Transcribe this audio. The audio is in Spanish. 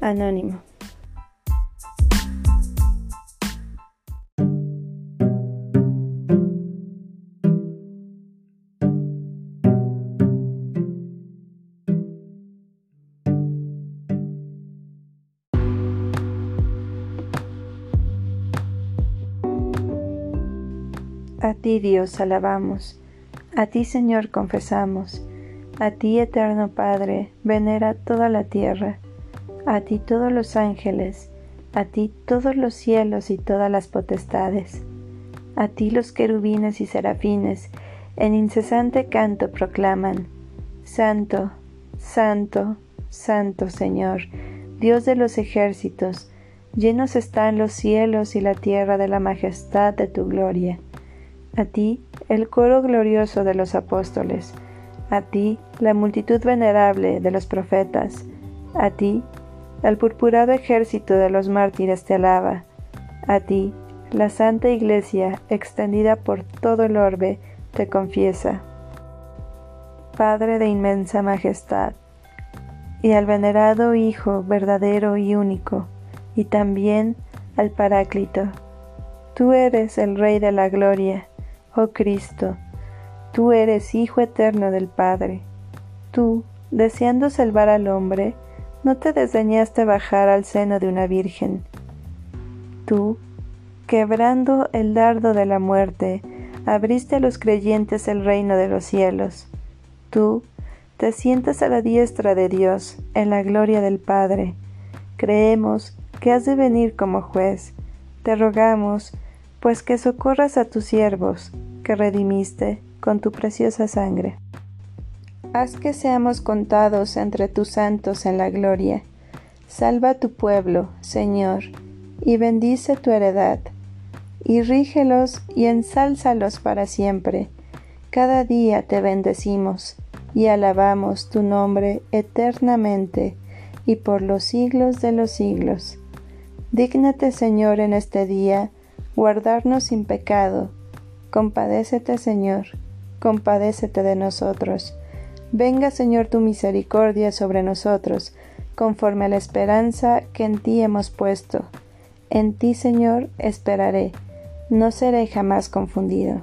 Anónimo. A ti Dios alabamos, a ti Señor confesamos, a ti eterno Padre venera toda la tierra a ti todos los ángeles, a ti todos los cielos y todas las potestades, a ti los querubines y serafines, en incesante canto proclaman, Santo, Santo, Santo Señor, Dios de los ejércitos, llenos están los cielos y la tierra de la majestad de tu gloria. A ti el coro glorioso de los apóstoles, a ti la multitud venerable de los profetas, a ti el purpurado ejército de los mártires te alaba. A ti, la Santa Iglesia, extendida por todo el orbe, te confiesa. Padre de inmensa majestad, y al venerado Hijo verdadero y único, y también al Paráclito. Tú eres el Rey de la Gloria, oh Cristo, tú eres Hijo eterno del Padre. Tú, deseando salvar al hombre, no te desdeñaste bajar al seno de una virgen. Tú, quebrando el dardo de la muerte, abriste a los creyentes el reino de los cielos. Tú, te sientas a la diestra de Dios, en la gloria del Padre. Creemos que has de venir como juez. Te rogamos, pues que socorras a tus siervos, que redimiste con tu preciosa sangre. Haz que seamos contados entre tus santos en la gloria. Salva tu pueblo, Señor, y bendice tu heredad, y rígelos y ensálzalos para siempre. Cada día te bendecimos y alabamos tu nombre eternamente y por los siglos de los siglos. Dígnate, Señor, en este día guardarnos sin pecado. Compadécete, Señor, compadécete de nosotros Venga, Señor, tu misericordia sobre nosotros, conforme a la esperanza que en ti hemos puesto. En ti, Señor, esperaré, no seré jamás confundido.